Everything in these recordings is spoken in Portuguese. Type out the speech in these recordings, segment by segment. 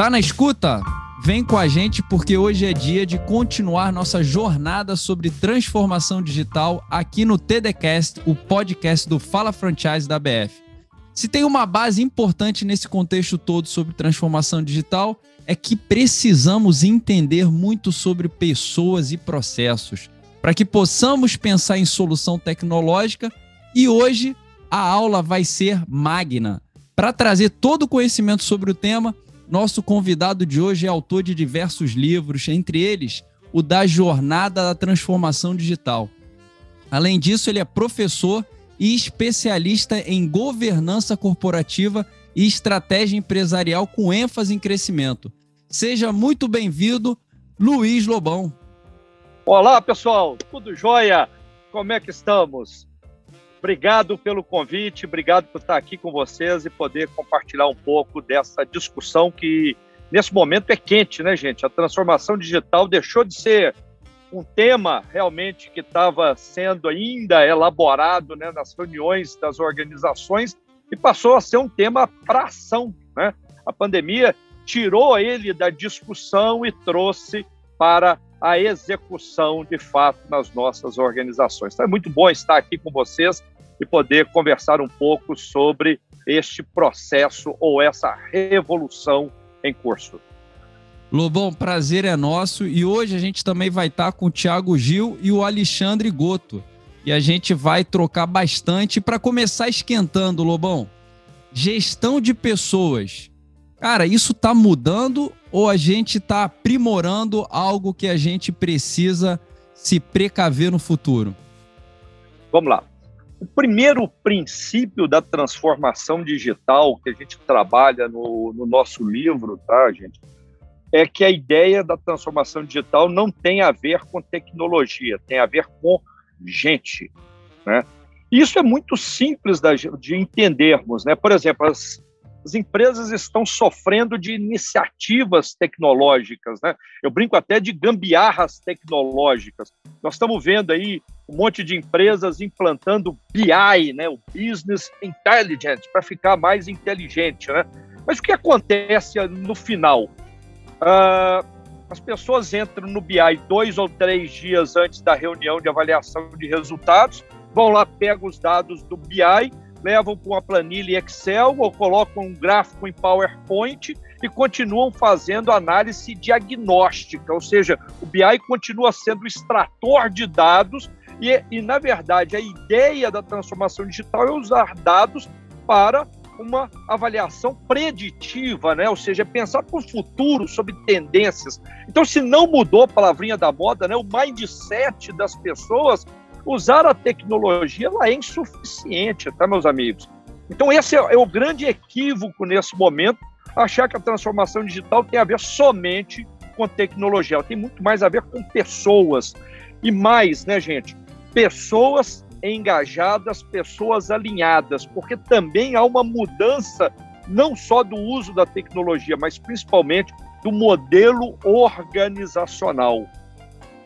Tá na escuta? Vem com a gente porque hoje é dia de continuar nossa jornada sobre transformação digital aqui no TDCast, o podcast do Fala Franchise da BF. Se tem uma base importante nesse contexto todo sobre transformação digital, é que precisamos entender muito sobre pessoas e processos para que possamos pensar em solução tecnológica e hoje a aula vai ser magna. Para trazer todo o conhecimento sobre o tema, nosso convidado de hoje é autor de diversos livros, entre eles o da Jornada da Transformação Digital. Além disso, ele é professor e especialista em governança corporativa e estratégia empresarial com ênfase em crescimento. Seja muito bem-vindo, Luiz Lobão. Olá, pessoal, tudo jóia? Como é que estamos? Obrigado pelo convite, obrigado por estar aqui com vocês e poder compartilhar um pouco dessa discussão que, nesse momento, é quente, né, gente? A transformação digital deixou de ser um tema realmente que estava sendo ainda elaborado né, nas reuniões das organizações e passou a ser um tema para ação. Né? A pandemia tirou ele da discussão e trouxe para a execução de fato nas nossas organizações. Então é muito bom estar aqui com vocês e poder conversar um pouco sobre este processo ou essa revolução em curso. Lobão, prazer é nosso e hoje a gente também vai estar com o Thiago Gil e o Alexandre Goto. E a gente vai trocar bastante para começar esquentando, Lobão. Gestão de pessoas. Cara, isso está mudando ou a gente está aprimorando algo que a gente precisa se precaver no futuro? Vamos lá. O primeiro princípio da transformação digital que a gente trabalha no, no nosso livro, tá, gente? É que a ideia da transformação digital não tem a ver com tecnologia, tem a ver com gente, né? Isso é muito simples de entendermos, né? Por exemplo, as, as empresas estão sofrendo de iniciativas tecnológicas, né? Eu brinco até de gambiarras tecnológicas. Nós estamos vendo aí um monte de empresas implantando BI, né? O Business Intelligence, para ficar mais inteligente, né? Mas o que acontece no final? Uh, as pessoas entram no BI dois ou três dias antes da reunião de avaliação de resultados, vão lá, pegam os dados do BI levam para uma planilha Excel ou colocam um gráfico em PowerPoint e continuam fazendo análise diagnóstica, ou seja, o BI continua sendo o extrator de dados e, e, na verdade, a ideia da transformação digital é usar dados para uma avaliação preditiva, né? ou seja, pensar para o futuro sobre tendências. Então, se não mudou a palavrinha da moda, né? o mindset das pessoas usar a tecnologia ela é insuficiente, tá, meus amigos? Então, esse é, é o grande equívoco nesse momento, achar que a transformação digital tem a ver somente com tecnologia, ela tem muito mais a ver com pessoas. E mais, né, gente? Pessoas engajadas, pessoas alinhadas, porque também há uma mudança não só do uso da tecnologia, mas principalmente do modelo organizacional.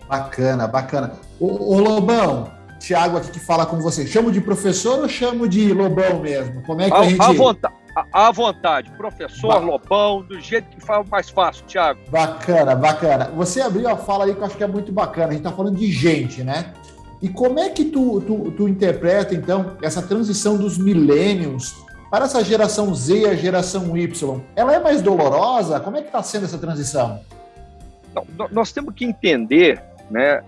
Bacana, bacana. Ô, ô Lobão, Tiago aqui que fala com você. Chamo de professor ou chamo de Lobão mesmo? Como é que a, a gente... À vontade, à vontade. professor, ba... Lobão, do jeito que fala mais fácil, Tiago. Bacana, bacana. Você abriu a fala aí que eu acho que é muito bacana. A gente está falando de gente, né? E como é que tu, tu, tu interpreta, então, essa transição dos millennials para essa geração Z e a geração Y? Ela é mais dolorosa? Como é que está sendo essa transição? Não, nós temos que entender né,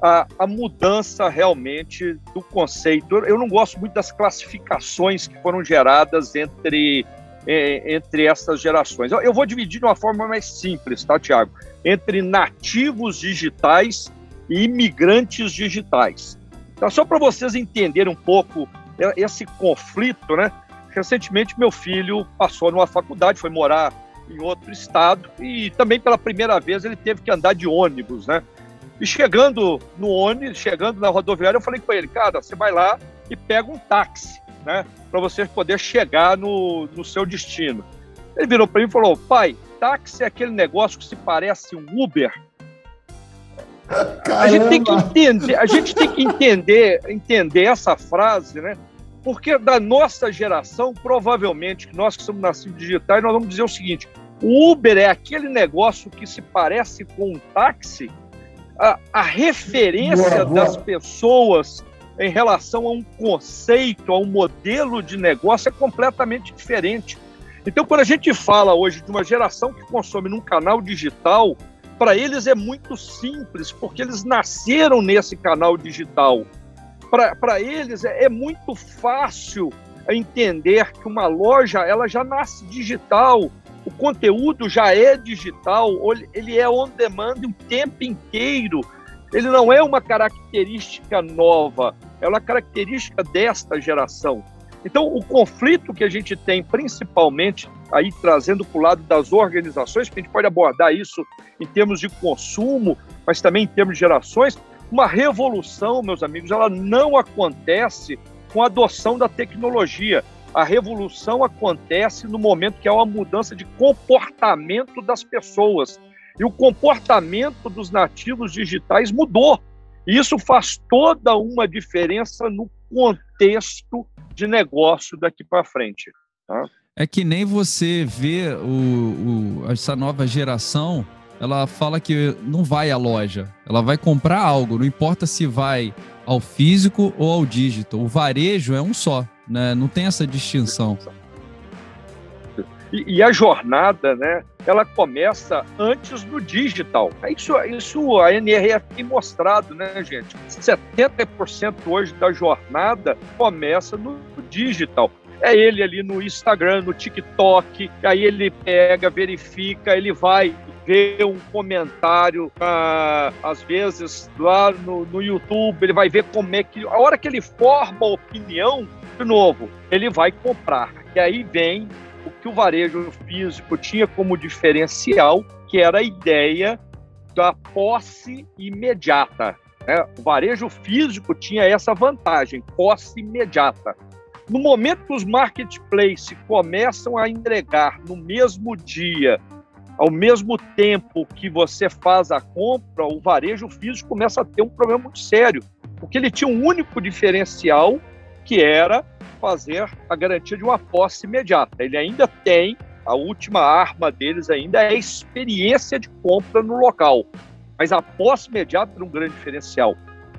a, a, mudança realmente do conceito. Eu não gosto muito das classificações que foram geradas entre, entre essas gerações. Eu, eu vou dividir de uma forma mais simples, tá, Tiago? Entre nativos digitais e imigrantes digitais. Então, só para vocês entenderem um pouco esse conflito, né? Recentemente, meu filho passou numa faculdade, foi morar em outro estado e também pela primeira vez ele teve que andar de ônibus, né? E chegando no ônibus, chegando na rodoviária, eu falei com ele, cara, você vai lá e pega um táxi, né? Para você poder chegar no, no seu destino. Ele virou para mim e falou, pai, táxi é aquele negócio que se parece um Uber. Caramba. A gente tem que entender, a gente tem que entender, entender essa frase, né? Porque da nossa geração, provavelmente, que nós que somos nascidos digitais, nós vamos dizer o seguinte: O Uber é aquele negócio que se parece com um táxi. A, a referência boa, boa. das pessoas em relação a um conceito, a um modelo de negócio é completamente diferente. Então, quando a gente fala hoje de uma geração que consome num canal digital, para eles é muito simples, porque eles nasceram nesse canal digital. Para eles é, é muito fácil entender que uma loja ela já nasce digital, o conteúdo já é digital, ele é on demand o tempo inteiro. Ele não é uma característica nova, é uma característica desta geração. Então, o conflito que a gente tem, principalmente, aí trazendo para o lado das organizações, que a gente pode abordar isso em termos de consumo, mas também em termos de gerações, uma revolução, meus amigos, ela não acontece com a adoção da tecnologia. A revolução acontece no momento que há uma mudança de comportamento das pessoas. E o comportamento dos nativos digitais mudou. E isso faz toda uma diferença no contexto de negócio daqui para frente. Tá? É que nem você vê o, o, essa nova geração, ela fala que não vai à loja, ela vai comprar algo, não importa se vai ao físico ou ao dígito. O varejo é um só, né? não tem essa distinção. E, e, a jornada, né, ela começa antes do digital. É isso, isso a NRF tem mostrado, né, gente? 70% hoje da jornada começa no digital. É ele ali no Instagram, no TikTok, aí ele pega, verifica, ele vai ver um comentário, ah, às vezes lá no, no YouTube, ele vai ver como é que. A hora que ele forma a opinião, de novo, ele vai comprar. E aí vem o que o varejo físico tinha como diferencial, que era a ideia da posse imediata. Né? O varejo físico tinha essa vantagem, posse imediata. No momento que os marketplaces começam a entregar no mesmo dia, ao mesmo tempo que você faz a compra, o varejo físico começa a ter um problema muito sério, porque ele tinha um único diferencial, que era fazer a garantia de uma posse imediata. Ele ainda tem, a última arma deles ainda é a experiência de compra no local. Mas a posse imediata era um grande diferencial.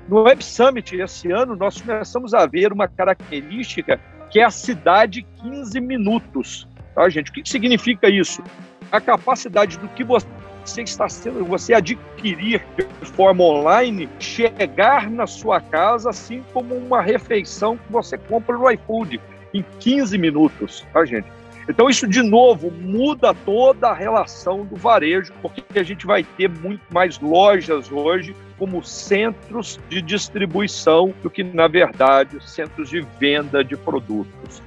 No Web Summit, esse ano, nós começamos a ver uma característica que é a cidade 15 minutos. Tá, gente? O que significa isso? A capacidade do que você você está sendo, você adquirir de forma online, chegar na sua casa, assim como uma refeição que você compra no iFood em 15 minutos, tá, gente? Então, isso de novo muda toda a relação do varejo, porque a gente vai ter muito mais lojas hoje como centros de distribuição do que, na verdade, centros de venda de produtos.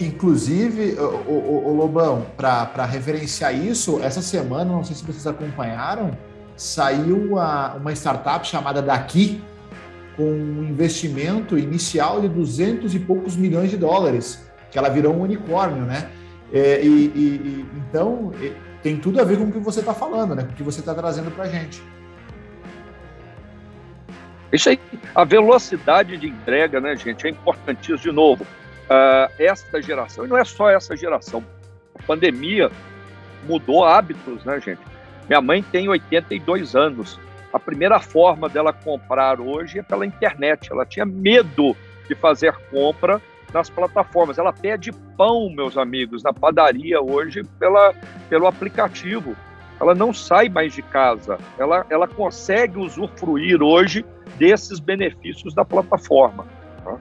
Inclusive, o, Lobão, para referenciar isso, essa semana, não sei se vocês acompanharam, saiu a, uma startup chamada Daqui, com um investimento inicial de 200 e poucos milhões de dólares, que ela virou um unicórnio, né? É, e, e, então, tem tudo a ver com o que você está falando, né? Com o que você está trazendo para a gente. Isso aí, a velocidade de entrega, né, gente, é importantíssimo. De novo, uh, esta geração, e não é só essa geração, a pandemia mudou hábitos, né, gente? Minha mãe tem 82 anos. A primeira forma dela comprar hoje é pela internet. Ela tinha medo de fazer compra nas plataformas. Ela pede pão, meus amigos, na padaria hoje pela, pelo aplicativo. Ela não sai mais de casa. Ela, ela consegue usufruir hoje desses benefícios da plataforma. Tá?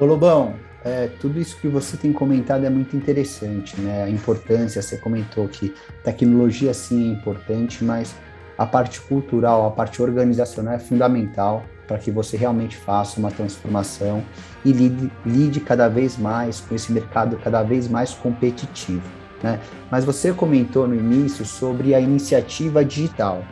Ô Lobão, é, tudo isso que você tem comentado é muito interessante, né? A importância, você comentou que tecnologia sim é importante, mas a parte cultural, a parte organizacional é fundamental para que você realmente faça uma transformação e lide, lide cada vez mais com esse mercado cada vez mais competitivo. Né? Mas você comentou no início sobre a iniciativa digital.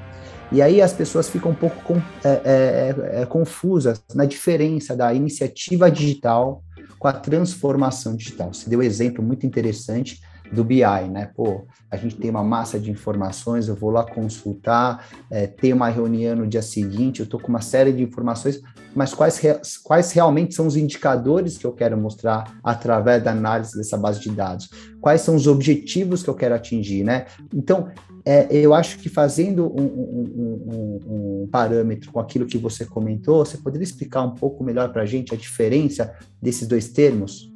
E aí as pessoas ficam um pouco com, é, é, é, é confusas na diferença da iniciativa digital com a transformação digital. Você deu um exemplo muito interessante do BI, né? Pô, a gente tem uma massa de informações, eu vou lá consultar, é, ter uma reunião no dia seguinte, eu estou com uma série de informações, mas quais, quais realmente são os indicadores que eu quero mostrar através da análise dessa base de dados? Quais são os objetivos que eu quero atingir, né? Então, é, eu acho que fazendo um, um, um, um, parâmetro com aquilo que você comentou, você poderia explicar um pouco melhor para a gente a diferença desses dois termos?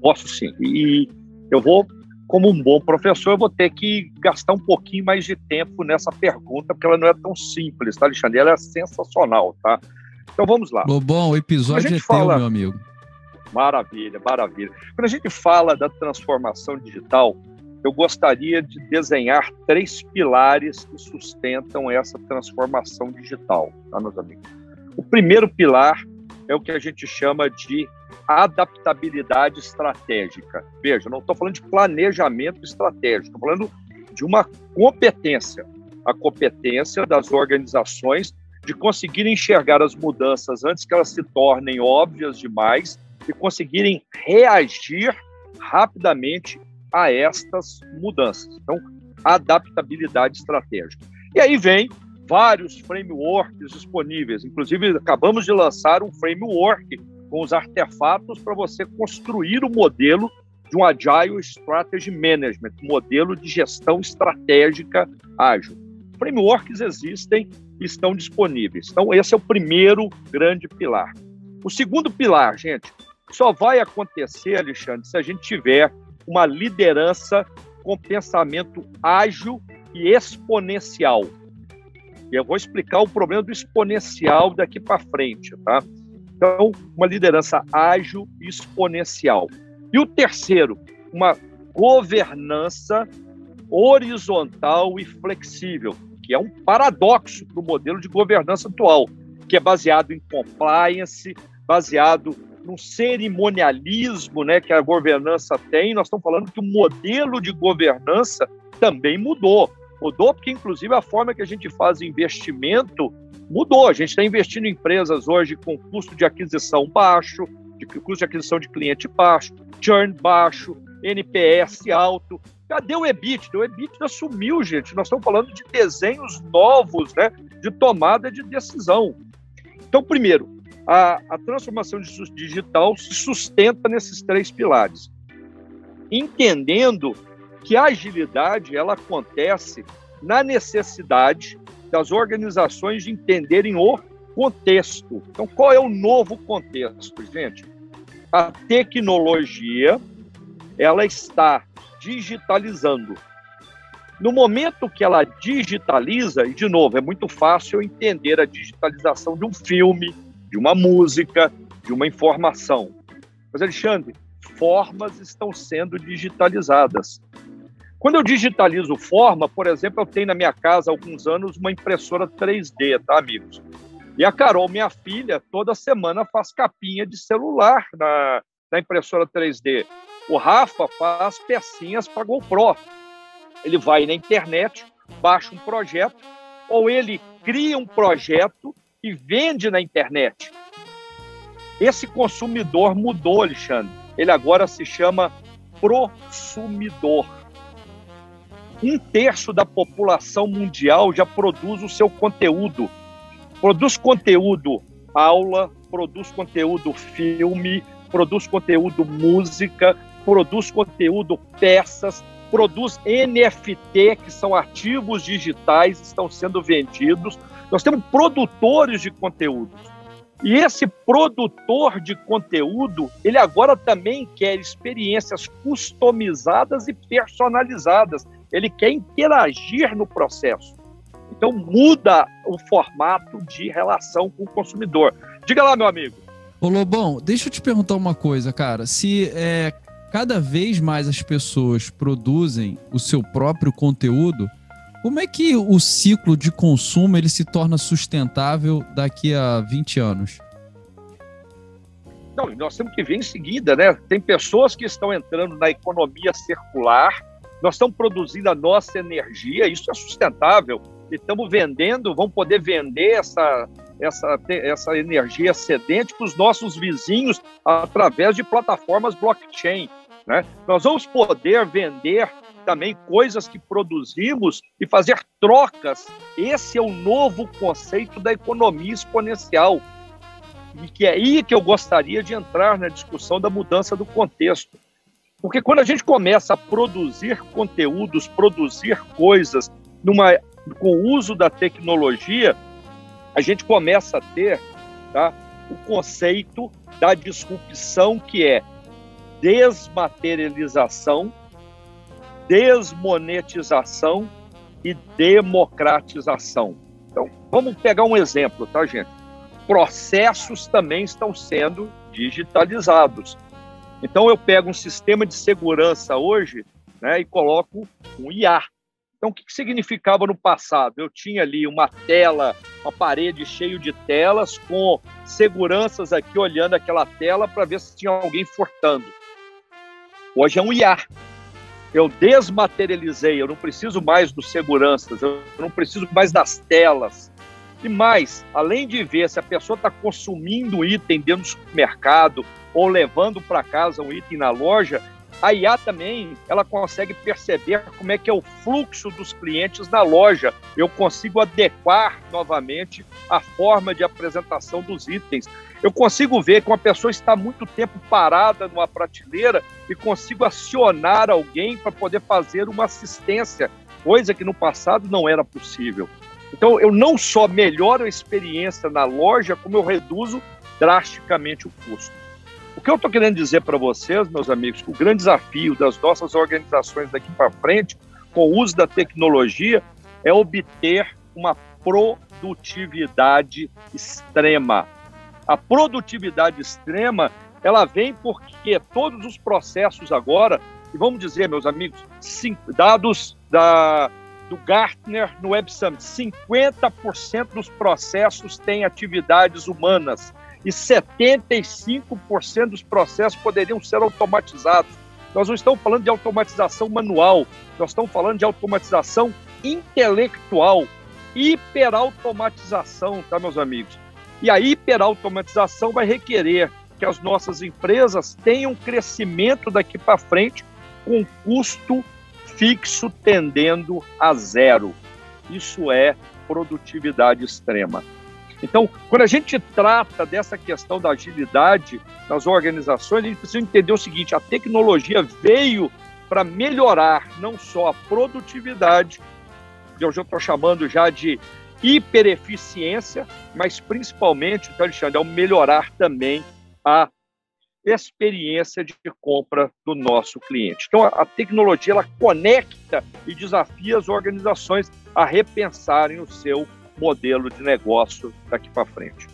Posso sim. E eu vou, como um bom professor, eu vou ter que gastar um pouquinho mais de tempo nessa pergunta, porque ela não é tão simples, tá, Alexandre? Ela é sensacional, tá? Então vamos lá. Bom, o episódio é fala... teu, meu amigo. Maravilha, maravilha. Quando a gente fala da transformação digital, eu gostaria de desenhar três pilares que sustentam essa transformação digital, tá, meus amigos? O primeiro pilar é o que a gente chama de adaptabilidade estratégica. Veja, não estou falando de planejamento estratégico, estou falando de uma competência, a competência das organizações de conseguir enxergar as mudanças antes que elas se tornem óbvias demais e conseguirem reagir rapidamente a estas mudanças. Então, adaptabilidade estratégica. E aí vem vários frameworks disponíveis. Inclusive, acabamos de lançar um framework com os artefatos para você construir o modelo de um Agile Strategy Management, modelo de gestão estratégica ágil. Frameworks existem e estão disponíveis. Então, esse é o primeiro grande pilar. O segundo pilar, gente, só vai acontecer, Alexandre, se a gente tiver uma liderança com pensamento ágil e exponencial. E eu vou explicar o problema do exponencial daqui para frente, tá? Então, uma liderança ágil e exponencial. E o terceiro, uma governança horizontal e flexível, que é um paradoxo para o modelo de governança atual, que é baseado em compliance, baseado no cerimonialismo né, que a governança tem, nós estamos falando que o modelo de governança também mudou. Mudou porque, inclusive, a forma que a gente faz investimento mudou. A gente está investindo em empresas hoje com custo de aquisição baixo, de custo de aquisição de cliente baixo, churn baixo, NPS alto. Cadê o EBITDA? O EBITDA sumiu, gente. Nós estamos falando de desenhos novos, né, de tomada de decisão. Então, primeiro, a, a transformação digital se sustenta nesses três pilares. Entendendo que a agilidade ela acontece na necessidade das organizações de entenderem o contexto. Então, qual é o novo contexto, gente? A tecnologia ela está digitalizando. No momento que ela digitaliza, e de novo, é muito fácil entender a digitalização de um filme, de uma música, de uma informação. Mas, Alexandre, formas estão sendo digitalizadas. Quando eu digitalizo forma, por exemplo, eu tenho na minha casa há alguns anos uma impressora 3D, tá, amigos? E a Carol, minha filha, toda semana faz capinha de celular na, na impressora 3D. O Rafa faz pecinhas para GoPro. Ele vai na internet, baixa um projeto, ou ele cria um projeto e vende na internet. Esse consumidor mudou, Alexandre. Ele agora se chama prosumidor. Um terço da população mundial já produz o seu conteúdo. Produz conteúdo aula, produz conteúdo filme, produz conteúdo música, produz conteúdo peças, produz NFT, que são ativos digitais, estão sendo vendidos. Nós temos produtores de conteúdos. E esse produtor de conteúdo, ele agora também quer experiências customizadas e personalizadas. Ele quer interagir no processo. Então muda o formato de relação com o consumidor. Diga lá, meu amigo. Ô Lobão, deixa eu te perguntar uma coisa, cara. Se é, cada vez mais as pessoas produzem o seu próprio conteúdo, como é que o ciclo de consumo ele se torna sustentável daqui a 20 anos? Não, nós temos que ver em seguida, né? Tem pessoas que estão entrando na economia circular, nós estamos produzindo a nossa energia, isso é sustentável. E estamos vendendo, vamos poder vender essa, essa, essa energia excedente para os nossos vizinhos através de plataformas blockchain. Né? Nós vamos poder vender também coisas que produzimos e fazer trocas. Esse é o novo conceito da economia exponencial. E que é aí que eu gostaria de entrar na discussão da mudança do contexto. Porque quando a gente começa a produzir conteúdos, produzir coisas numa, com o uso da tecnologia, a gente começa a ter tá, o conceito da disrupção, que é desmaterialização, desmonetização e democratização. Então, vamos pegar um exemplo, tá, gente? Processos também estão sendo digitalizados. Então, eu pego um sistema de segurança hoje né, e coloco um IA. Então, o que, que significava no passado? Eu tinha ali uma tela, uma parede cheia de telas, com seguranças aqui olhando aquela tela para ver se tinha alguém furtando. Hoje é um IA. Eu desmaterializei, eu não preciso mais dos seguranças, eu não preciso mais das telas. E mais, além de ver se a pessoa está consumindo item dentro do supermercado ou levando para casa um item na loja, a IA também ela consegue perceber como é que é o fluxo dos clientes na loja. Eu consigo adequar novamente a forma de apresentação dos itens. Eu consigo ver que uma pessoa está muito tempo parada numa prateleira e consigo acionar alguém para poder fazer uma assistência, coisa que no passado não era possível. Então, eu não só melhoro a experiência na loja, como eu reduzo drasticamente o custo. O que eu estou querendo dizer para vocês, meus amigos, que o grande desafio das nossas organizações daqui para frente, com o uso da tecnologia, é obter uma produtividade extrema. A produtividade extrema, ela vem porque todos os processos agora, e vamos dizer, meus amigos, dados da, do Gartner no Web Summit, 50% dos processos têm atividades humanas e 75% dos processos poderiam ser automatizados. Nós não estamos falando de automatização manual, nós estamos falando de automatização intelectual, hiperautomatização, tá, meus amigos? E a hiperautomatização vai requerer que as nossas empresas tenham crescimento daqui para frente com custo fixo tendendo a zero. Isso é produtividade extrema. Então, quando a gente trata dessa questão da agilidade nas organizações, a gente precisa entender o seguinte: a tecnologia veio para melhorar não só a produtividade, que eu já estou chamando já de hipereficiência, mas principalmente, então, Alexandre, ao melhorar também a experiência de compra do nosso cliente. Então, a, tecnologia ela conecta e desafia as organizações a repensarem o seu modelo de negócio daqui para frente.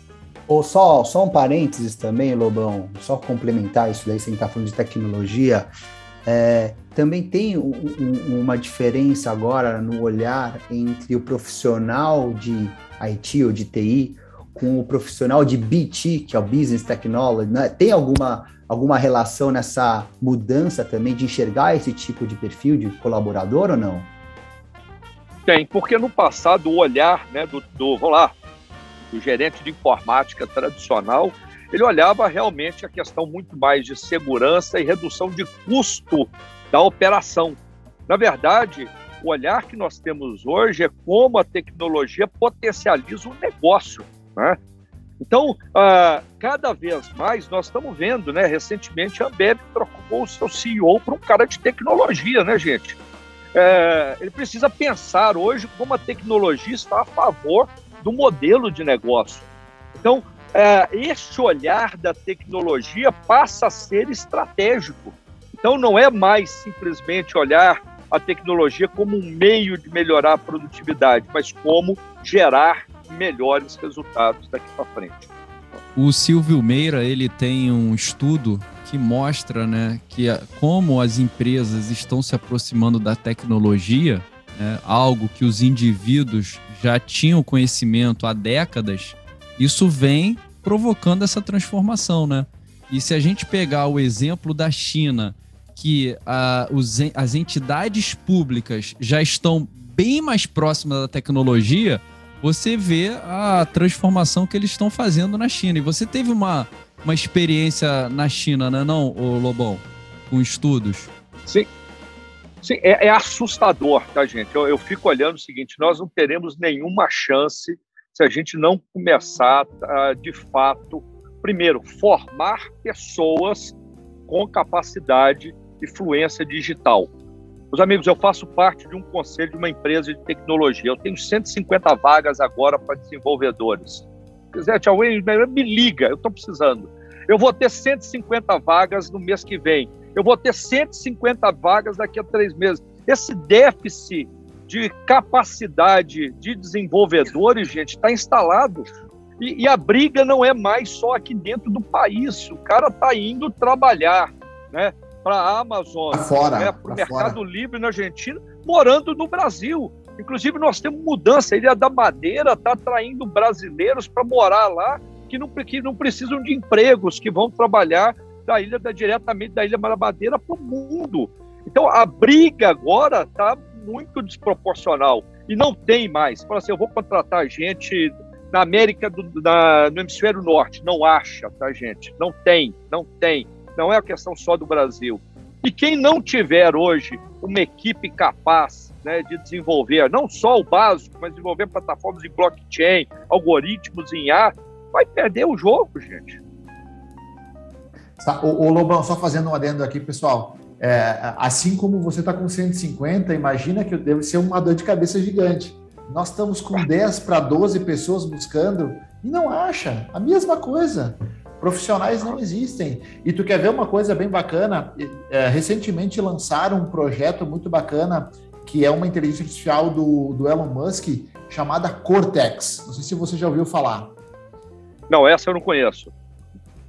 Ou só, só um parênteses também, Lobão, só complementar isso daí, sem estar falando de tecnologia, é, também tem um, um, uma diferença agora no olhar entre o profissional de IT ou de TI com o profissional de BT, que é o Business Technology. Né? Tem alguma, alguma relação nessa mudança também de enxergar esse tipo de perfil de colaborador ou não? Tem, porque no passado o olhar né, do, do, vamos lá, do gerente de informática tradicional, ele olhava realmente a questão muito mais de segurança e redução de custo da operação. Na verdade, o olhar que nós temos hoje é como a tecnologia potencializa o negócio. Né? Então, uh, cada vez mais nós estamos vendo, né? Recentemente a Ambev trocou o seu CEO para um cara de tecnologia, né, gente? É, ele precisa pensar hoje como a tecnologia está a favor do modelo de negócio. Então, é, este olhar da tecnologia passa a ser estratégico. Então, não é mais simplesmente olhar a tecnologia como um meio de melhorar a produtividade, mas como gerar melhores resultados daqui para frente. O Silvio Meira ele tem um estudo que mostra né, que como as empresas estão se aproximando da tecnologia, né, algo que os indivíduos já tinham conhecimento há décadas, isso vem provocando essa transformação. Né? E se a gente pegar o exemplo da China, que a, os, as entidades públicas já estão bem mais próximas da tecnologia, você vê a transformação que eles estão fazendo na China. E você teve uma, uma experiência na China, né, não, o Lobão? com estudos? Sim. Sim, é, é assustador, tá, gente? Eu, eu fico olhando o seguinte: nós não teremos nenhuma chance se a gente não começar, de fato, primeiro, formar pessoas com capacidade e fluência digital. Meus amigos, eu faço parte de um conselho de uma empresa de tecnologia. Eu tenho 150 vagas agora para desenvolvedores. Se quiser, tchau, me liga, eu estou precisando. Eu vou ter 150 vagas no mês que vem. Eu vou ter 150 vagas daqui a três meses. Esse déficit de capacidade de desenvolvedores, gente, está instalado. E, e, a briga não é mais só aqui dentro do país. O cara está indo trabalhar né, para a Amazon, né, para o Mercado fora. Livre na Argentina, morando no Brasil. Inclusive, nós temos mudança. A Ilha da Madeira está atraindo brasileiros para morar lá que não, que não precisam de empregos, que vão trabalhar da ilha da, diretamente da Ilha da Madeira para o mundo. Então, a briga agora está muito desproporcional e não tem mais. Fala assim, eu vou contratar gente na América do na, no hemisfério norte, não acha, tá, gente? Não tem, não tem. Não é a questão só do Brasil. E quem não tiver hoje uma equipe capaz né, de desenvolver não só o básico, mas desenvolver plataformas em blockchain, algoritmos em ar, vai perder o jogo, gente. O, o Lobão, só fazendo um adendo aqui, pessoal. É, assim como você está com 150, imagina que deve ser uma dor de cabeça gigante. Nós estamos com 10 para 12 pessoas buscando e não acha. A mesma coisa. Profissionais não existem. E tu quer ver uma coisa bem bacana? É, recentemente lançaram um projeto muito bacana que é uma inteligência artificial do, do Elon Musk chamada Cortex. Não sei se você já ouviu falar. Não, essa eu não conheço.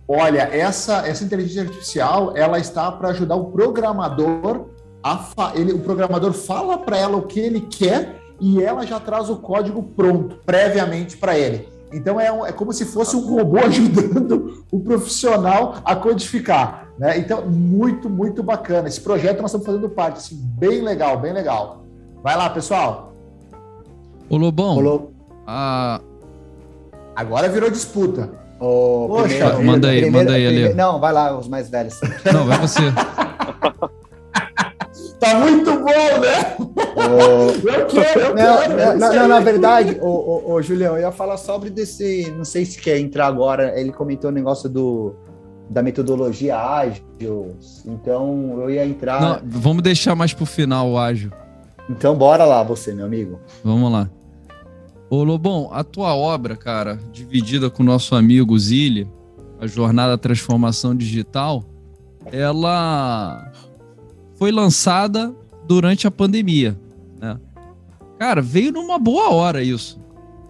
Olha, essa, essa inteligência artificial ela está para ajudar o programador a ele, o programador fala para ela o que ele quer e ela já traz o código pronto, previamente para ele. Então é, um, é como se fosse um robô ajudando o profissional a codificar. Né? Então, muito, muito bacana. Esse projeto nós estamos fazendo parte, assim, bem legal, bem legal. Vai lá, pessoal. Ô Lobão, Ô, a... agora virou disputa. Poxa, primeiro, manda aí, primeiro, manda aí, ali. Não, vai lá, os mais velhos. Não, vai você. Tá muito bom, né? Eu quero, eu não, quero. Não, não, na verdade, o, o, o, Julião, eu ia falar sobre desse. Não sei se quer entrar agora. Ele comentou o negócio do, da metodologia ágil. Então, eu ia entrar. Não, vamos deixar mais pro final o ágil. Então, bora lá, você, meu amigo. Vamos lá. Ô, Lobão, a tua obra, cara, dividida com o nosso amigo Zilli, a Jornada Transformação Digital, ela foi lançada durante a pandemia, né? Cara, veio numa boa hora isso.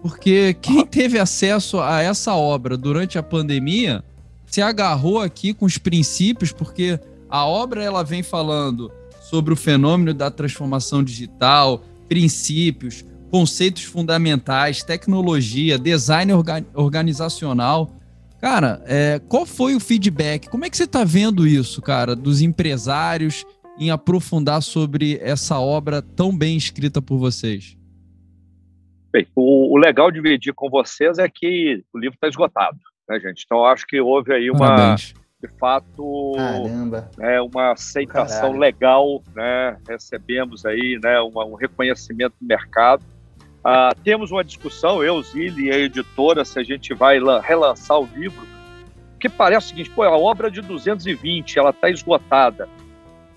Porque quem teve acesso a essa obra durante a pandemia se agarrou aqui com os princípios, porque a obra ela vem falando sobre o fenômeno da transformação digital, princípios, conceitos fundamentais, tecnologia, design organizacional. Cara, é, qual foi o feedback? Como é que você está vendo isso, cara, dos empresários em aprofundar sobre essa obra tão bem escrita por vocês? Bem, o, o legal de dividir com vocês é que o livro está esgotado, né, gente? Então, acho que houve aí uma, Parabéns. de fato, né, uma aceitação Caralho. legal, né? Recebemos aí, né, uma, um reconhecimento do mercado. Uh, temos uma discussão, eu, Zili e a editora, se a gente vai relançar o livro, que parece o seguinte, pô, a obra é de 220, ela está esgotada.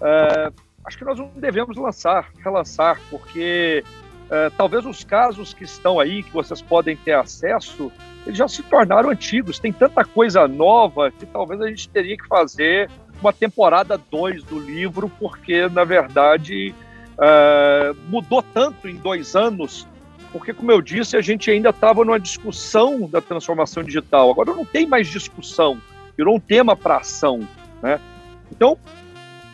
Uh, acho que nós não devemos lançar, relançar, porque uh, talvez os casos que estão aí, que vocês podem ter acesso, eles já se tornaram antigos. Tem tanta coisa nova que talvez a gente teria que fazer uma temporada 2 do livro, porque, na verdade, uh, mudou tanto em dois anos, porque, como eu disse, a gente ainda estava numa discussão da transformação digital. Agora não tem mais discussão, virou um tema para ação. Né? Então,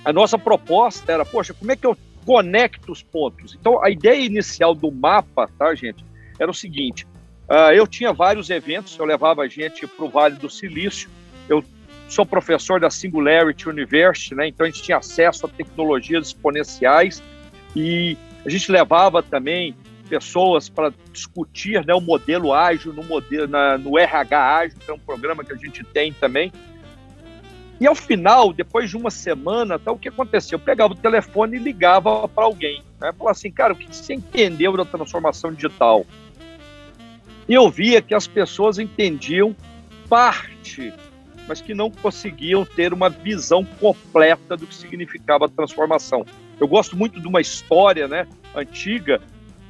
a nossa proposta era, poxa, como é que eu conecto os pontos? Então, a ideia inicial do mapa, tá, gente, era o seguinte: uh, eu tinha vários eventos, eu levava a gente para o Vale do Silício, eu sou professor da Singularity University, né, então a gente tinha acesso a tecnologias exponenciais e a gente levava também pessoas para discutir né, o modelo ágil no, modelo, na, no RH ágil, que é um programa que a gente tem também. E ao final, depois de uma semana, tá, o que aconteceu? Eu pegava o telefone e ligava para alguém. Né? Falava assim, cara, o que você entendeu da transformação digital? E eu via que as pessoas entendiam parte, mas que não conseguiam ter uma visão completa do que significava a transformação. Eu gosto muito de uma história né, antiga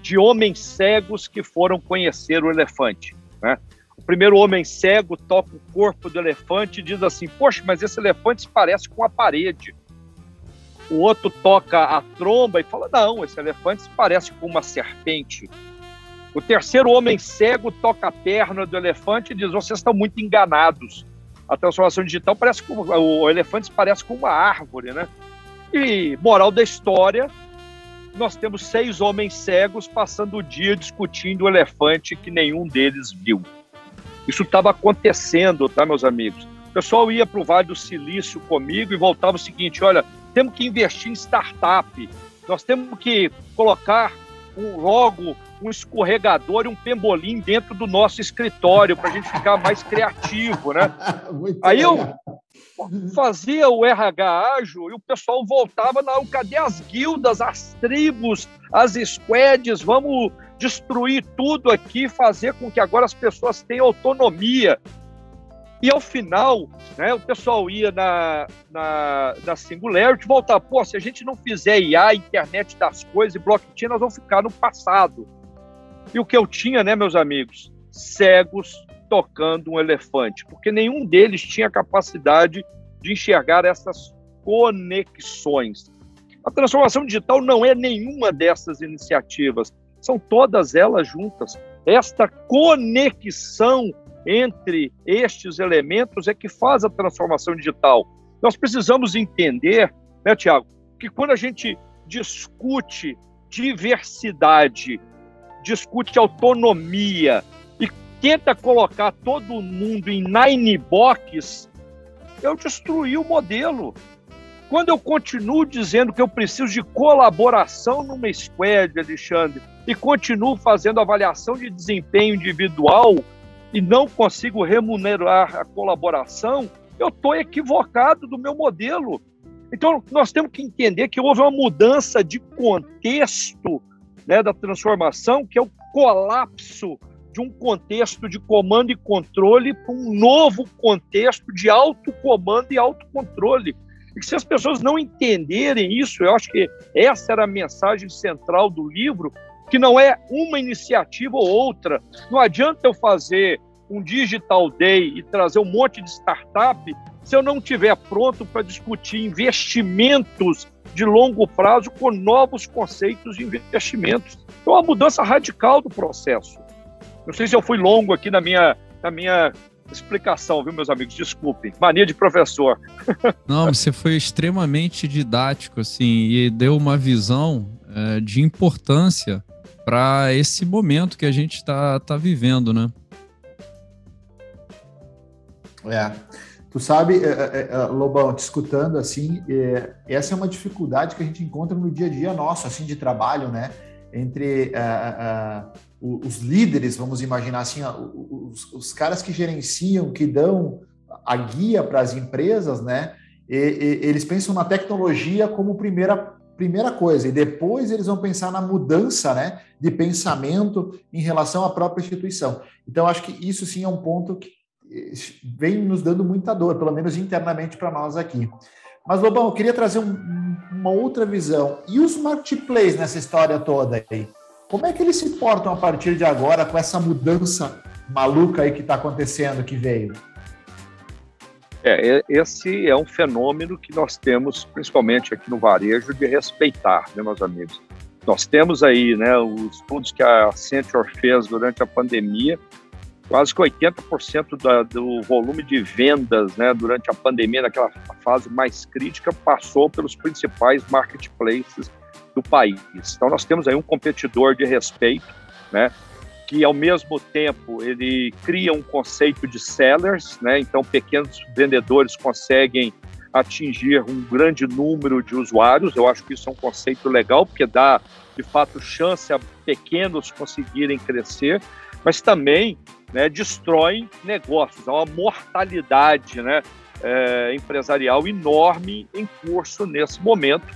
de homens cegos que foram conhecer o elefante. Né? O primeiro homem cego toca o corpo do elefante e diz assim: Poxa, mas esse elefante se parece com a parede. O outro toca a tromba e fala: Não, esse elefante se parece com uma serpente. O terceiro homem cego toca a perna do elefante e diz: Vocês estão muito enganados. A transformação digital parece como o elefante se parece com uma árvore, né? E moral da história, nós temos seis homens cegos passando o dia discutindo o elefante que nenhum deles viu. Isso estava acontecendo, tá, meus amigos? O pessoal ia para o Vale do Silício comigo e voltava o seguinte: olha, temos que investir em startup, nós temos que colocar um, logo um escorregador e um pembolim dentro do nosso escritório para a gente ficar mais criativo, né? Aí eu fazia o RH ágil e o pessoal voltava, não, cadê as guildas, as tribos, as squads, vamos destruir tudo aqui, fazer com que agora as pessoas tenham autonomia. E ao final, né, o pessoal ia na, na, na Singularity voltar, pô, se a gente não fizer IA, internet das coisas e blockchain, nós vamos ficar no passado. E o que eu tinha, né, meus amigos? Cegos tocando um elefante, porque nenhum deles tinha capacidade de enxergar essas conexões. A transformação digital não é nenhuma dessas iniciativas, são todas elas juntas. Esta conexão entre estes elementos é que faz a transformação digital. Nós precisamos entender, né, Tiago, que quando a gente discute diversidade, discute autonomia e tenta colocar todo mundo em nine box, eu destruí o modelo. Quando eu continuo dizendo que eu preciso de colaboração numa squad, Alexandre, e continuo fazendo avaliação de desempenho individual e não consigo remunerar a colaboração, eu estou equivocado do meu modelo. Então, nós temos que entender que houve uma mudança de contexto né, da transformação, que é o colapso de um contexto de comando e controle para um novo contexto de autocomando e autocontrole. E se as pessoas não entenderem isso, eu acho que essa era a mensagem central do livro, que não é uma iniciativa ou outra. Não adianta eu fazer um Digital Day e trazer um monte de startup se eu não estiver pronto para discutir investimentos de longo prazo com novos conceitos de investimentos. Então, é uma mudança radical do processo. Não sei se eu fui longo aqui na minha, na minha explicação, viu, meus amigos? Desculpem. Mania de professor. Não, você foi extremamente didático, assim, e deu uma visão é, de importância para esse momento que a gente está tá vivendo, né? É. Tu sabe, é, é, é, Lobão, te escutando assim, essa é uma dificuldade que a gente encontra no dia a dia nosso, assim, de trabalho, né? Entre é, os líderes, vamos imaginar assim, os, os, caras que gerenciam, que dão a guia para as empresas, né? E, e, eles pensam na tecnologia como primeira primeira coisa, e depois eles vão pensar na mudança né, de pensamento em relação à própria instituição. Então, acho que isso sim é um ponto que eh, vem nos dando muita dor, pelo menos internamente para nós aqui. Mas, Lobão, eu queria trazer um, uma outra visão. E os marketplaces nessa história toda aí? Como é que eles se portam a partir de agora com essa mudança maluca aí que está acontecendo, que veio? É, esse é um fenômeno que nós temos, principalmente aqui no varejo, de respeitar, né, meus amigos? Nós temos aí né, os estudos que a Accenture fez durante a pandemia, quase que 80% da, do volume de vendas né, durante a pandemia, naquela fase mais crítica, passou pelos principais marketplaces do país. Então, nós temos aí um competidor de respeito, né? que ao mesmo tempo ele cria um conceito de sellers, né? Então pequenos vendedores conseguem atingir um grande número de usuários. Eu acho que isso é um conceito legal porque dá de fato chance a pequenos conseguirem crescer, mas também né, negócios, há uma mortalidade, né? é, empresarial enorme em curso nesse momento,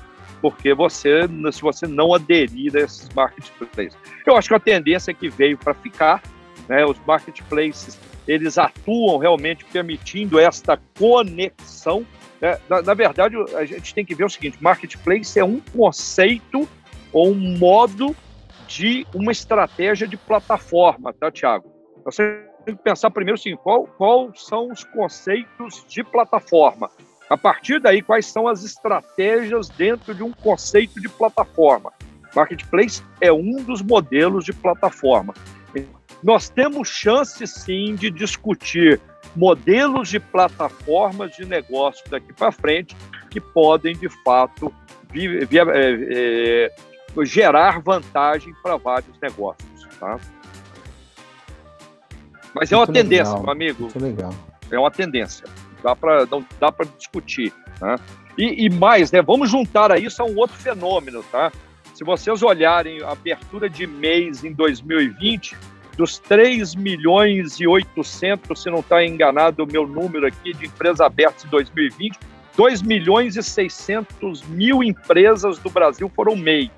porque você, se você não aderir a esses marketplaces. Eu acho que a tendência é que veio para ficar, né? os marketplaces eles atuam realmente permitindo esta conexão. Né? Na, na, verdade, a gente tem que ver o seguinte: marketplace é um conceito ou um modo de uma estratégia de plataforma, tá, Tiago? Você tem que pensar primeiro assim, qual, qual são os conceitos de plataforma? A partir daí, quais são as estratégias dentro de um conceito de plataforma? Marketplace é um dos modelos de plataforma. Nós temos chance, sim, de discutir modelos de plataformas de negócio daqui para frente que podem, de fato, via, via, é, é, gerar vantagem para vários negócios. Tá? Mas é uma Muito tendência, legal. meu amigo. Muito legal. É uma tendência. Dá para não dá para discutir. Tá? E, e, mais, né? Vamos juntar a isso a um outro fenômeno, tá? Se vocês olharem a abertura de mês em 2020, dos 3 milhões e 800, se não está enganado o meu número aqui, de empresas abertas em 2020, 2 milhões e 600 mil empresas do Brasil foram MEI.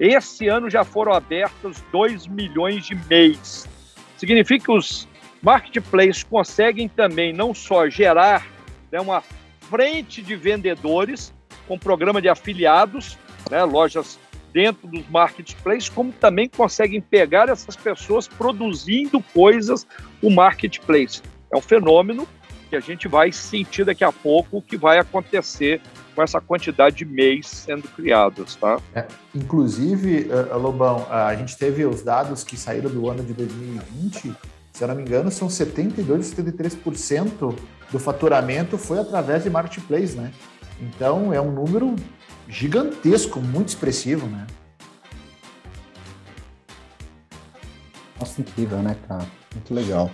Esse ano já foram abertas 2 milhões de MEIs. Significa que os marketplaces conseguem também não só gerar né, uma frente de vendedores com programa de afiliados, né, lojas dentro dos marketplaces, como também conseguem pegar essas pessoas produzindo coisas no marketplace. É um fenômeno que a gente vai sentir daqui a pouco o que vai acontecer com essa quantidade de MEIs sendo criados, tá? É, inclusive, uh, Lobão, a gente teve os dados que saíram do ano de 2020, se eu não me engano, são 72, 73% do faturamento foi através de marketplace, né? Então, é um número gigantesco, muito expressivo, né? Nossa, incrível, né, cara? Muito legal.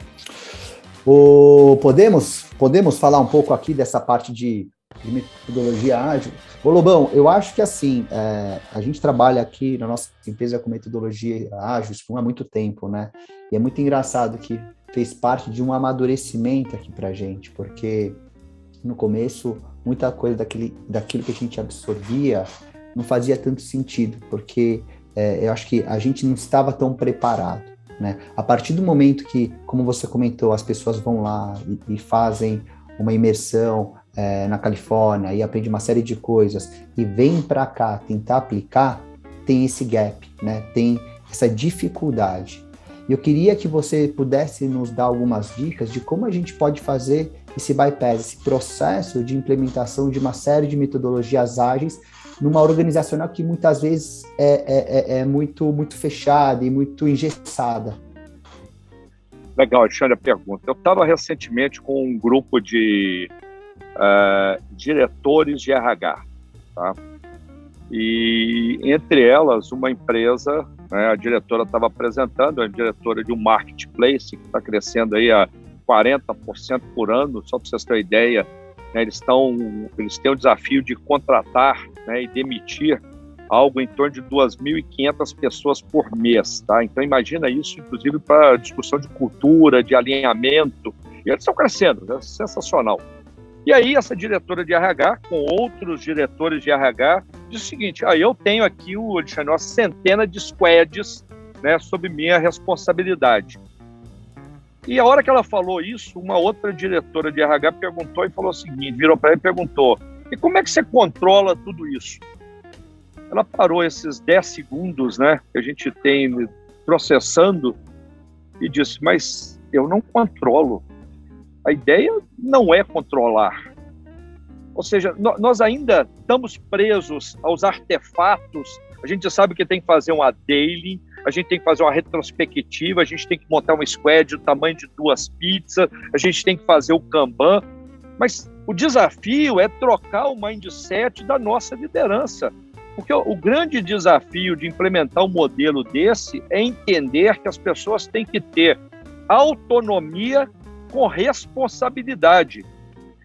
O, podemos, podemos falar um pouco aqui dessa parte de, de metodologia ágil? Ô, Lobão, eu acho que assim, é, a gente trabalha aqui na nossa empresa com metodologia ágil há muito tempo, né? E é muito engraçado que fez parte de um amadurecimento aqui pra gente, porque no começo muita coisa daquele, daquilo que a gente absorvia não fazia tanto sentido, porque é, eu acho que a gente não estava tão preparado. Né? A partir do momento que, como você comentou, as pessoas vão lá e, e fazem uma imersão é, na Califórnia e aprende uma série de coisas e vem para cá tentar aplicar, tem esse gap, né? tem essa dificuldade. E eu queria que você pudesse nos dar algumas dicas de como a gente pode fazer esse bypass, esse processo de implementação de uma série de metodologias ágeis numa organizacional que muitas vezes é, é, é, é muito, muito fechada e muito engessada. Legal, Alexandre, a pergunta. Eu estava recentemente com um grupo de uh, diretores de RH, tá? E entre elas, uma empresa, né, a diretora estava apresentando, a diretora de um marketplace que está crescendo aí a 40% por ano, só para vocês terem ideia, né, eles, estão, eles têm o desafio de contratar né, e demitir algo em torno de 2.500 pessoas por mês, tá? Então imagina isso, inclusive para discussão de cultura, de alinhamento, e eles estão crescendo, é sensacional. E aí essa diretora de RH, com outros diretores de RH, diz o seguinte, ah, eu tenho aqui, o Alexandre, uma centena de squads né, sob minha responsabilidade. E a hora que ela falou isso, uma outra diretora de RH perguntou e falou o seguinte, virou para ela e perguntou, e como é que você controla tudo isso? Ela parou esses 10 segundos, né, que a gente tem processando e disse, mas eu não controlo. A ideia não é controlar. Ou seja, nós ainda estamos presos aos artefatos. A gente sabe que tem que fazer uma daily, a gente tem que fazer uma retrospectiva, a gente tem que montar um squad do tamanho de duas pizzas, a gente tem que fazer o Kanban, mas o desafio é trocar o mindset da nossa liderança. Porque o grande desafio de implementar um modelo desse é entender que as pessoas têm que ter autonomia com responsabilidade.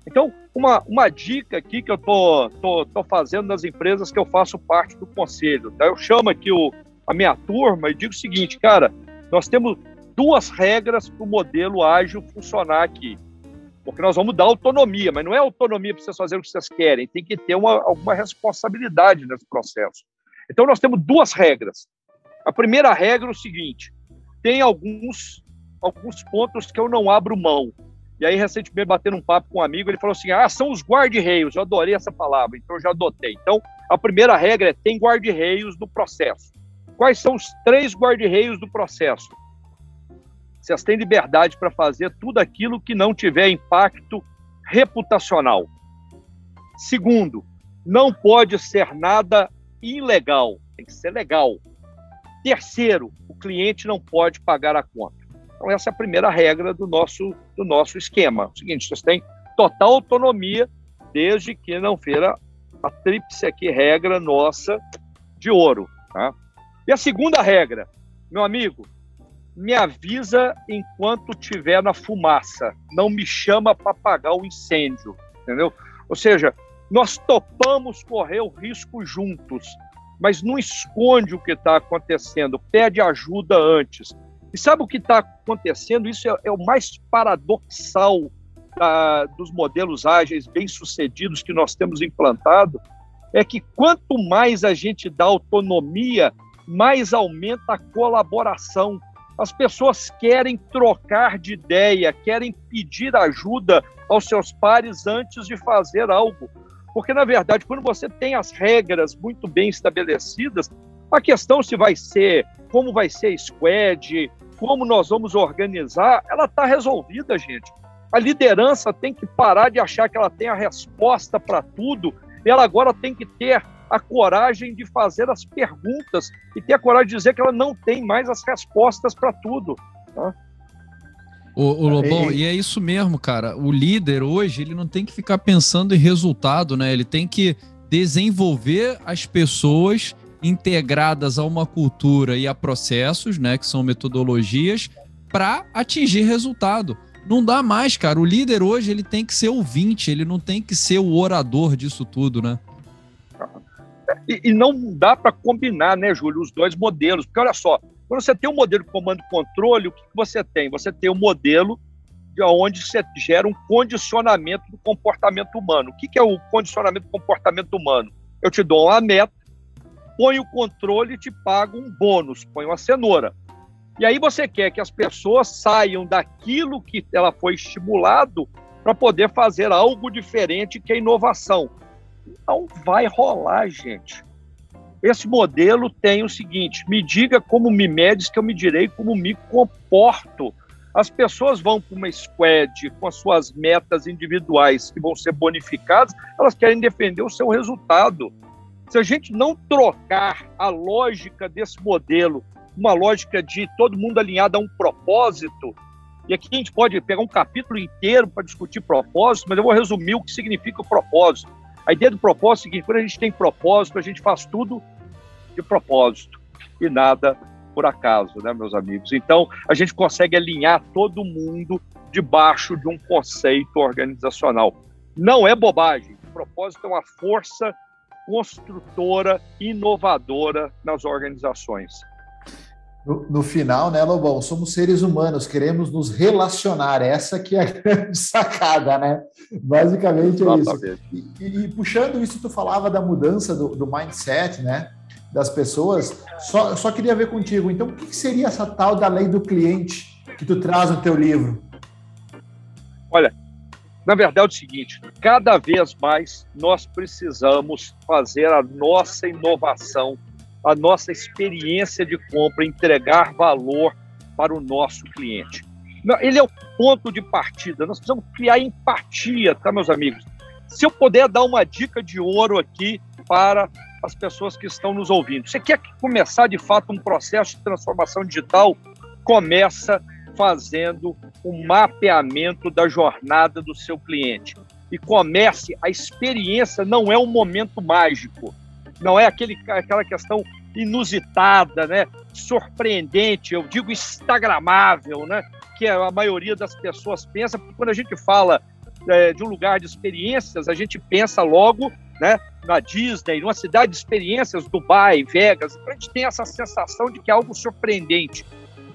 Então, uma, uma dica aqui que eu tô, tô, tô fazendo nas empresas que eu faço parte do conselho, tá? eu chamo aqui o, a minha turma e digo o seguinte, cara, nós temos duas regras para o modelo ágil funcionar aqui. porque nós vamos dar autonomia, mas não é autonomia para vocês fazerem o que vocês querem, tem que ter uma, alguma responsabilidade nesse processo. Então, nós temos duas regras. A primeira regra é o seguinte: tem alguns, alguns pontos que eu não abro mão. E aí, recentemente, batendo um papo com um amigo, ele falou assim: ah, são os guarda-reios. Eu adorei essa palavra, então eu já adotei. Então, a primeira regra é: tem guarda-reios do processo. Quais são os três guarda-reios do processo? Vocês têm liberdade para fazer tudo aquilo que não tiver impacto reputacional. Segundo, não pode ser nada ilegal, tem que ser legal. Terceiro, o cliente não pode pagar a conta. Então, essa é a primeira regra do nosso, do nosso esquema. É o seguinte, vocês têm total autonomia, desde que não feira a tríplice aqui regra nossa de ouro. Tá? E a segunda regra, meu amigo, me avisa enquanto tiver na fumaça, não me chama para apagar o incêndio, entendeu? Ou seja, nós topamos correr o risco juntos, mas não esconde o que está acontecendo, pede ajuda antes. E sabe o que está acontecendo? Isso é, é, o mais paradoxal da, dos modelos ágeis bem-sucedidos que nós temos implantado, é que quanto mais a gente dá autonomia, mais aumenta a colaboração. As pessoas querem trocar de ideia, querem pedir ajuda aos seus pares antes de fazer algo. Porque, na verdade, quando você tem as regras muito bem estabelecidas, a questão se vai ser como vai ser a squad, como nós vamos organizar, ela está resolvida, gente. A liderança tem que parar de achar que ela tem a resposta para tudo, ela agora tem que ter a coragem de fazer as perguntas e ter a coragem de dizer que ela não tem mais as respostas para tudo. Tá? O, o Lobão, e... e é isso mesmo, cara. O líder hoje, ele não tem que ficar pensando em resultado, né? Ele tem que desenvolver as pessoas integradas a uma cultura e a processos, né, que são metodologias, para atingir resultado. Não dá mais, cara. O líder hoje ele tem que ser ouvinte, ele não tem que ser o orador disso tudo, né? E, e não dá para combinar, né, Júlio, os dois modelos. Porque olha só, quando você tem um modelo de comando e controle, o que, que você tem? Você tem um modelo de onde você gera um condicionamento do comportamento humano. O que, que é o condicionamento do comportamento humano? Eu te dou uma meta, põe o controle e te paga um bônus, põe uma cenoura. E aí você quer que as pessoas saiam daquilo que ela foi estimulado para poder fazer algo diferente que é inovação. Não vai rolar, gente. Esse modelo tem o seguinte: me diga como me medes, que eu me direi como me comporto. As pessoas vão para uma squad com as suas metas individuais que vão ser bonificadas, elas querem defender o seu resultado. Se a gente não trocar a lógica desse modelo, uma lógica de todo mundo alinhado a um propósito, e aqui a gente pode pegar um capítulo inteiro para discutir propósito, mas eu vou resumir o que significa o propósito. A ideia do propósito é seguinte: quando a gente tem propósito, a gente faz tudo de propósito e nada por acaso, né, meus amigos? Então, a gente consegue alinhar todo mundo debaixo de um conceito organizacional. Não é bobagem. O propósito é uma força construtora, inovadora nas organizações. No, no, final, né, Lobão, somos seres humanos, queremos nos relacionar. Essa que é a grande sacada, né? Basicamente é isso. E, e, e, puxando isso, tu falava da mudança do, do mindset, né? Das pessoas. Só, só queria ver contigo. Então, o que seria essa tal da lei do cliente que tu traz no teu livro? Na verdade, é o seguinte: cada vez mais nós precisamos fazer a nossa inovação, a nossa experiência de compra, entregar valor para o nosso cliente. Ele é o ponto de partida. Nós precisamos criar empatia, tá, meus amigos? Se eu puder dar uma dica de ouro aqui para as pessoas que estão nos ouvindo. Você quer começar de fato um processo de transformação digital? Começa fazendo um mapeamento da jornada do seu cliente. E comece, a experiência não é um momento mágico, não é aquele, aquela questão inusitada, né? surpreendente, eu digo instagramável, né? que a maioria das pessoas pensa, porque quando a gente fala é, de um lugar de experiências, a gente pensa logo né, na Disney, numa cidade de experiências, Dubai, Vegas, então a gente tem essa sensação de que é algo surpreendente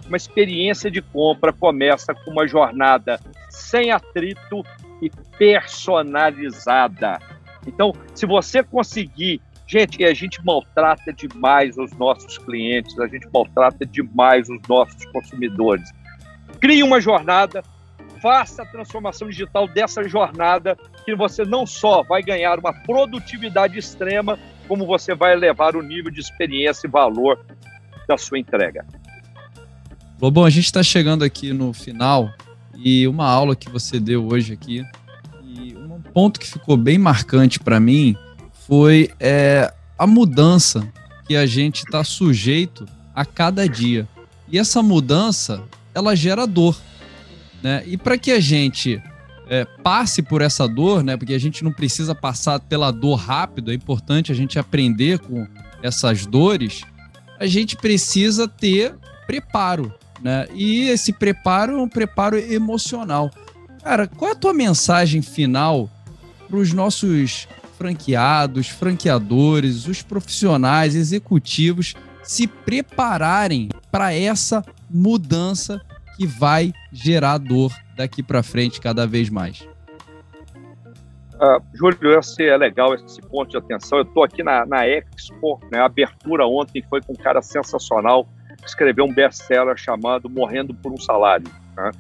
uma experiência de compra começa com uma jornada sem atrito, e personalizada. Então, se você conseguir. Gente, a gente maltrata demais os nossos clientes, a gente maltrata demais os nossos consumidores. Crie uma jornada, faça a transformação digital dessa jornada, que você não só vai ganhar uma produtividade extrema, como você vai elevar o nível de experiência e valor da sua entrega. Bom, a gente está chegando aqui no final e uma aula que você deu hoje aqui e um ponto que ficou bem marcante para mim foi é, a mudança que a gente está sujeito a cada dia. E essa mudança, ela gera dor. Né? E para que a gente é, passe por essa dor, né? porque a gente não precisa passar pela dor rápido, é importante a gente aprender com essas dores, a gente precisa ter preparo. Né? E esse preparo é um preparo emocional. Cara, qual é a tua mensagem final para os nossos franqueados, franqueadores, os profissionais, executivos se prepararem para essa mudança que vai gerar dor daqui para frente cada vez mais? Uh, Júlio, esse é legal esse ponto de atenção. Eu estou aqui na, na Expo, né? a abertura ontem foi com um cara sensacional escreveu um best-seller chamado Morrendo por um Salário. Né?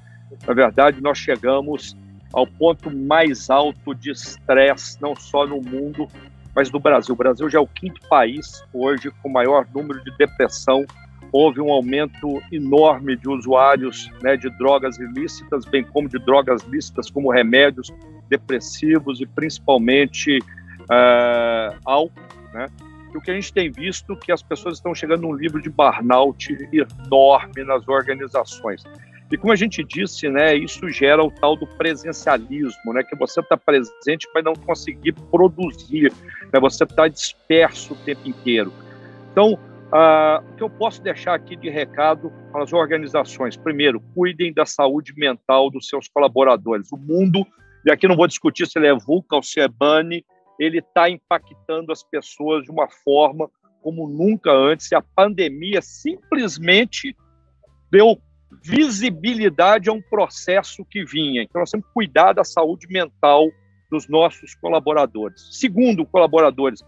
Na verdade, nós chegamos ao ponto mais alto de estresse, não só no mundo, mas no Brasil. O Brasil já é o quinto país hoje com maior número de depressão. Houve um aumento enorme de usuários né, de drogas ilícitas, bem como de drogas lícitas, como remédios depressivos e principalmente uh, álcool. Né? O que a gente tem visto é que as pessoas estão chegando num livro de burnout enorme nas organizações. E como a gente disse, né, isso gera o tal do presencialismo, né, que você está presente, mas não conseguir produzir, né, você está disperso o tempo inteiro. Então, uh, o que eu posso deixar aqui de recado as organizações? Primeiro, cuidem da saúde mental dos seus colaboradores. O mundo, e aqui não vou discutir se ele é VUCA ou se é BANI, ele está impactando as pessoas de uma forma como nunca antes. E a pandemia simplesmente deu visibilidade a um processo que vinha. Então, nós temos que cuidar da saúde mental dos nossos colaboradores. Segundo, colaboradores,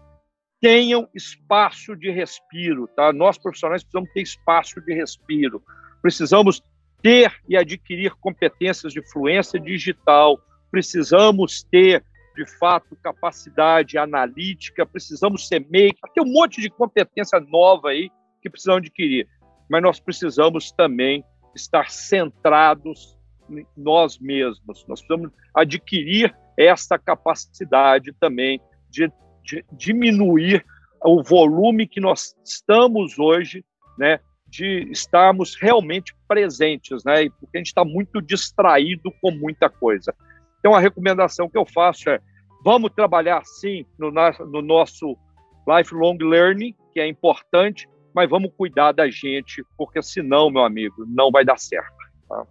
tenham espaço de respiro, tá? Nós profissionais precisamos ter espaço de respiro. Precisamos ter e adquirir competências de fluência digital. Precisamos ter, de fato, capacidade analítica. Precisamos ser make. Tem um monte de competência nova aí que precisamos adquirir. Mas nós precisamos também estar centrados em nós mesmos. Nós precisamos adquirir essa capacidade também de, de diminuir o volume que nós estamos hoje, né, de estarmos realmente presentes, né, porque a gente está muito distraído com muita coisa. Então, a recomendação que eu faço é: vamos trabalhar sim no, no nosso lifelong learning, que é importante, mas vamos cuidar da gente, porque senão, meu amigo, não vai dar certo. Tá?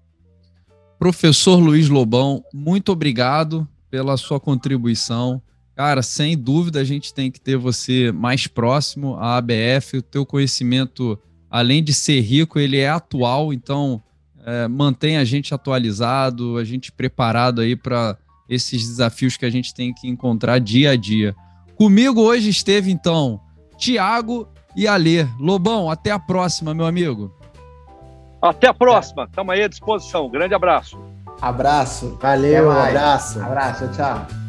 Professor Luiz Lobão, muito obrigado pela sua contribuição. Cara, sem dúvida a gente tem que ter você mais próximo à ABF. O teu conhecimento, além de ser rico, ele é atual, então é, mantém a gente atualizado, a gente preparado aí para esses desafios que a gente tem que encontrar dia a dia. Comigo hoje esteve então Tiago e Alê. Lobão, até a próxima, meu amigo. Até a próxima. Estamos aí à disposição. Grande abraço. Abraço. Valeu, abraço. Abraço, tchau.